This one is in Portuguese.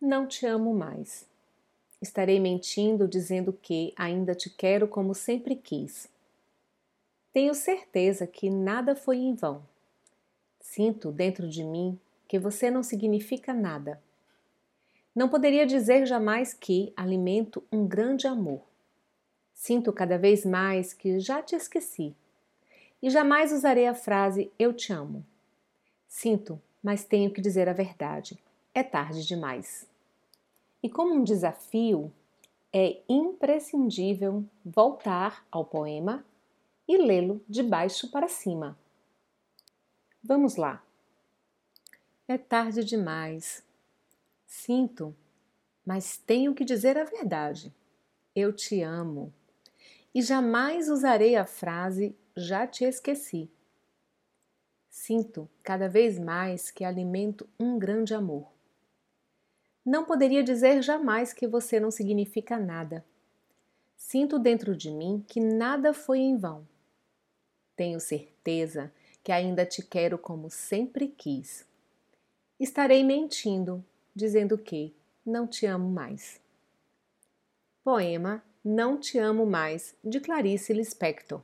não te amo mais. Estarei mentindo dizendo que ainda te quero como sempre quis. Tenho certeza que nada foi em vão. Sinto dentro de mim que você não significa nada. Não poderia dizer jamais que alimento um grande amor. Sinto cada vez mais que já te esqueci. E jamais usarei a frase eu te amo. Sinto, mas tenho que dizer a verdade. É tarde demais. E como um desafio, é imprescindível voltar ao poema e lê-lo de baixo para cima. Vamos lá. É tarde demais. Sinto, mas tenho que dizer a verdade. Eu te amo. E jamais usarei a frase já te esqueci. Sinto cada vez mais que alimento um grande amor. Não poderia dizer jamais que você não significa nada. Sinto dentro de mim que nada foi em vão. Tenho certeza que ainda te quero como sempre quis. Estarei mentindo, dizendo que não te amo mais. Poema Não Te Amo Mais, de Clarice Lispector.